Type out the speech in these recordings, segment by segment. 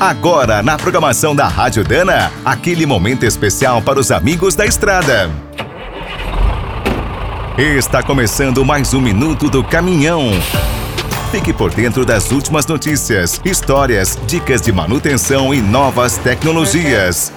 Agora, na programação da Rádio Dana, aquele momento especial para os amigos da estrada. Está começando mais um minuto do caminhão. Fique por dentro das últimas notícias, histórias, dicas de manutenção e novas tecnologias.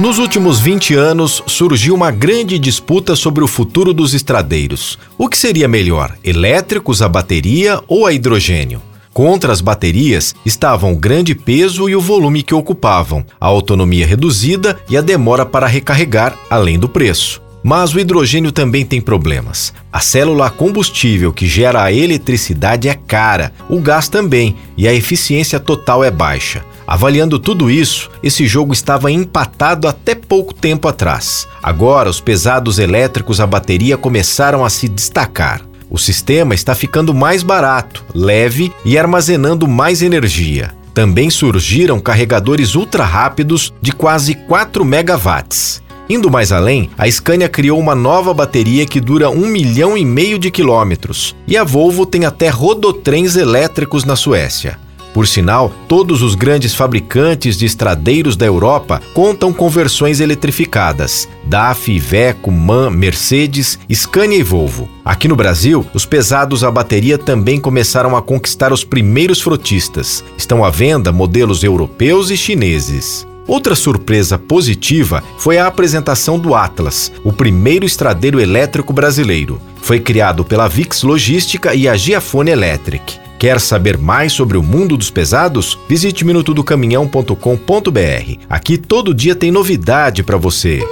Nos últimos 20 anos, surgiu uma grande disputa sobre o futuro dos estradeiros. O que seria melhor, elétricos a bateria ou a hidrogênio? Contra as baterias estavam o grande peso e o volume que ocupavam, a autonomia reduzida e a demora para recarregar, além do preço. Mas o hidrogênio também tem problemas. A célula combustível que gera a eletricidade é cara, o gás também, e a eficiência total é baixa. Avaliando tudo isso, esse jogo estava empatado até pouco tempo atrás. Agora, os pesados elétricos a bateria começaram a se destacar. O sistema está ficando mais barato, leve e armazenando mais energia. Também surgiram carregadores ultra rápidos de quase 4 megawatts. Indo mais além, a Scania criou uma nova bateria que dura um milhão e meio de quilômetros, e a Volvo tem até rodotrens elétricos na Suécia. Por sinal, todos os grandes fabricantes de estradeiros da Europa contam com versões eletrificadas: DAF, Iveco, MAN, Mercedes, Scania e Volvo. Aqui no Brasil, os pesados a bateria também começaram a conquistar os primeiros frotistas. Estão à venda modelos europeus e chineses. Outra surpresa positiva foi a apresentação do Atlas, o primeiro estradeiro elétrico brasileiro. Foi criado pela Vix Logística e a Giafone Electric. Quer saber mais sobre o mundo dos pesados? Visite minutodocaminhão.com.br. Aqui todo dia tem novidade para você.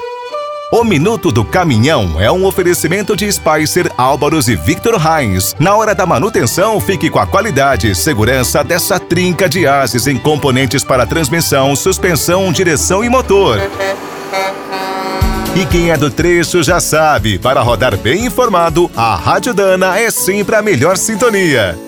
O Minuto do Caminhão é um oferecimento de Spicer, Álvaros e Victor Heinz. Na hora da manutenção, fique com a qualidade e segurança dessa trinca de ases em componentes para transmissão, suspensão, direção e motor. E quem é do trecho já sabe, para rodar bem informado, a Rádio Dana é sempre a melhor sintonia.